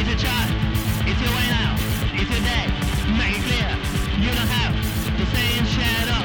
It's your child. It's your way out. It's your day. Make it clear. You don't have to stay in shadow.